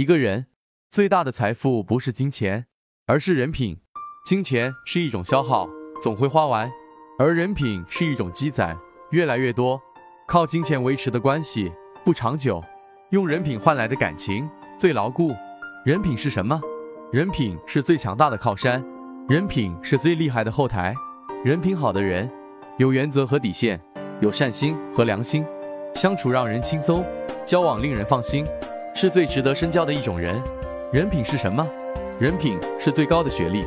一个人最大的财富不是金钱，而是人品。金钱是一种消耗，总会花完；而人品是一种积攒，越来越多。靠金钱维持的关系不长久，用人品换来的感情最牢固。人品是什么？人品是最强大的靠山，人品是最厉害的后台。人品好的人，有原则和底线，有善心和良心，相处让人轻松，交往令人放心，是最值得深交的一种人。人品是什么？人品是最高的学历，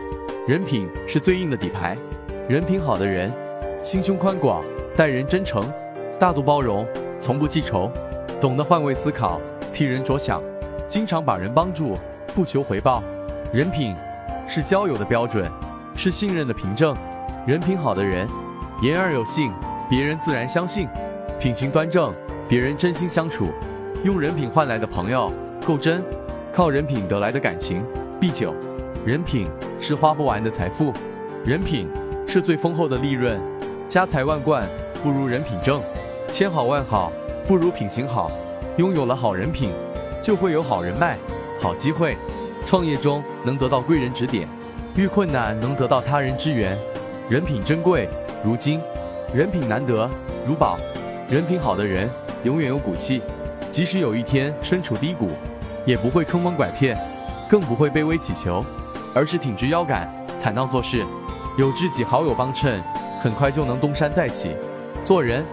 人品是最硬的底牌。人品好的人，心胸宽广，待人真诚，大度包容，从不记仇，懂得换位思考，替人着想，经常把人帮助，不求回报。人品是交友的标准，是信任的凭证。人品好的人，言而有信，别人自然相信；品行端正，别人真心相处。用人品换来的朋友够真，靠人品得来的感情必久。人品是花不完的财富，人品是最丰厚的利润。家财万贯不如人品正，千好万好不如品行好。拥有了好人品，就会有好人脉、好机会。创业中能得到贵人指点，遇困难能得到他人支援。人品珍贵如金，人品难得如宝。人品好的人永远有骨气，即使有一天身处低谷，也不会坑蒙拐骗，更不会卑微乞求，而是挺直腰杆，坦荡做事。有知己好友帮衬，很快就能东山再起。做人，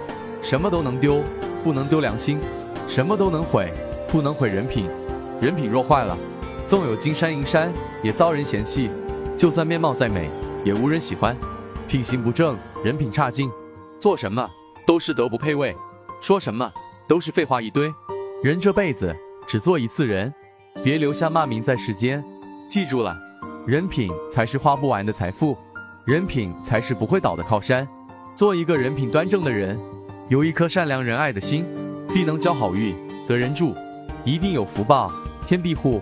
什么都能丢，不能丢良心；什么都能毁，不能毁人品。人品若坏了，纵有金山银山，也遭人嫌弃；就算面貌再美，也无人喜欢。品行不正，人品差劲，做什么都是德不配位，说什么都是废话一堆。人这辈子只做一次人，别留下骂名在世间。记住了，人品才是花不完的财富，人品才是不会倒的靠山。做一个人品端正的人，有一颗善良仁爱的心，必能交好运，得人助，一定有福报，天庇护。